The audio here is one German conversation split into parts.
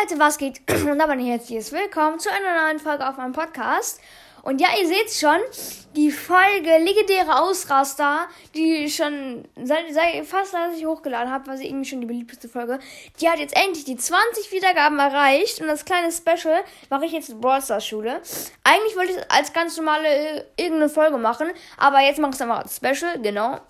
Leute, was geht? Und aber ein herzliches Willkommen zu einer neuen Folge auf meinem Podcast. Und ja, ihr seht schon, die Folge Legendäre Ausraster, die schon seit, seit fast als ich hochgeladen habe, war sie irgendwie schon die beliebteste Folge. Die hat jetzt endlich die 20 Wiedergaben erreicht. Und das kleine Special mache ich jetzt in Brawl Stars Schule. Eigentlich wollte ich als ganz normale äh, irgendeine Folge machen, aber jetzt mache ich es einfach als Special, genau.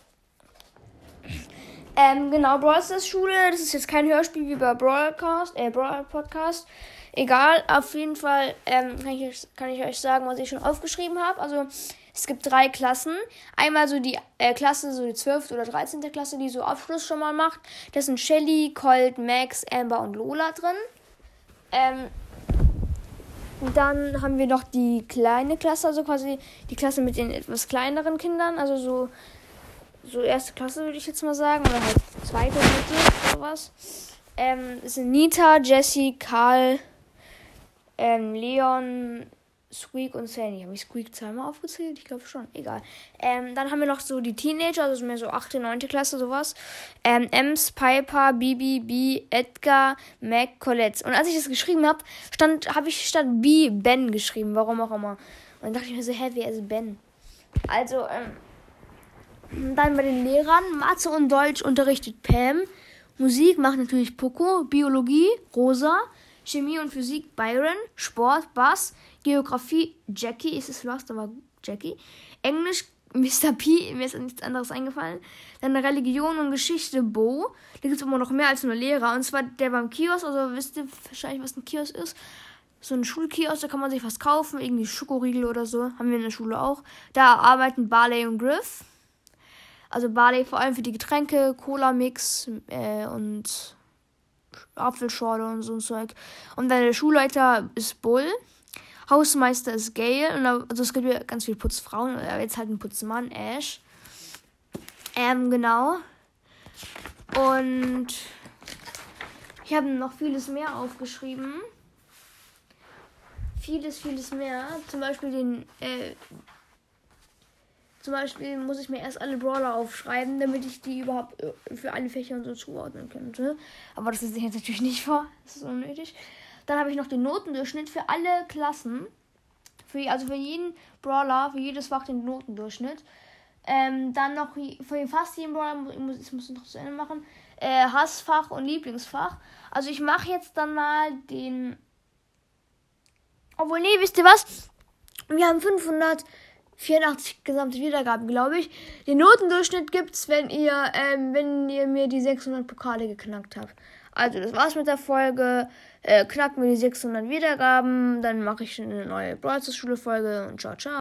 Ähm, genau, Brawl Stars Schule. Das ist jetzt kein Hörspiel wie bei Broadcast, äh, Brawl Podcast. Egal, auf jeden Fall ähm, kann, ich, kann ich euch sagen, was ich schon aufgeschrieben habe. Also, es gibt drei Klassen. Einmal so die äh, Klasse, so die 12. oder 13. Klasse, die so Abschluss schon mal macht. Das sind Shelly, Colt, Max, Amber und Lola drin. Ähm, dann haben wir noch die kleine Klasse, also quasi die Klasse mit den etwas kleineren Kindern, also so so erste Klasse, würde ich jetzt mal sagen. Oder halt zweite, dritte, sowas. Ähm, es sind Nita, Jessie, Karl, ähm, Leon, Squeak und Sandy. Habe ich Squeak zweimal aufgezählt? Ich glaube schon. Egal. Ähm, dann haben wir noch so die Teenager, also mehr so 8., 9. Klasse, sowas. Ähm, Ems, Piper, Bibi, B, Edgar, Mac, Colette. Und als ich das geschrieben habe, stand, habe ich statt B Ben geschrieben. Warum auch immer. Und dann dachte ich mir so, hä, wer ist Ben? Also, ähm, dann bei den Lehrern. Mathe und Deutsch unterrichtet Pam. Musik macht natürlich Poco. Biologie Rosa. Chemie und Physik Byron. Sport Bass. Geografie Jackie. Ist es Lost, aber Jackie. Englisch Mr. P. Mir ist nichts anderes eingefallen. Dann Religion und Geschichte Bo. Da gibt es immer noch mehr als nur Lehrer. Und zwar der beim Kiosk. Also wisst ihr wahrscheinlich, was ein Kiosk ist so ein Schulkiosk, da kann man sich was kaufen, irgendwie Schokoriegel oder so, haben wir in der Schule auch. Da arbeiten Barley und Griff. Also Barley vor allem für die Getränke, Cola-Mix äh, und Apfelschorle und so ein Zeug. Und dann der Schulleiter ist Bull. Hausmeister ist Gail. Und also es gibt ja ganz viele Putzfrauen. Aber jetzt halt ein Putzmann, Ash. Ähm, genau. Und ich habe noch vieles mehr aufgeschrieben. Vieles, vieles mehr. Zum Beispiel den, äh, zum Beispiel muss ich mir erst alle Brawler aufschreiben, damit ich die überhaupt äh, für alle Fächer und so zuordnen könnte. Aber das ist jetzt natürlich nicht vor. Das ist unnötig. Dann habe ich noch den Notendurchschnitt für alle Klassen. Für, also für jeden Brawler, für jedes Fach den Notendurchschnitt. Ähm, dann noch für fast jeden Brawler, ich muss, ich muss noch zu Ende machen, äh, Hassfach und Lieblingsfach. Also ich mache jetzt dann mal den... Obwohl, nee, wisst ihr was? Wir haben 500 84 gesamte Wiedergaben, glaube ich. Den Notendurchschnitt gibt's, wenn ihr, ähm, wenn ihr mir die 600 Pokale geknackt habt. Also, das war's mit der Folge. Äh, knacken wir die 600 Wiedergaben, dann mache ich eine neue Brawl Folge und ciao, ciao.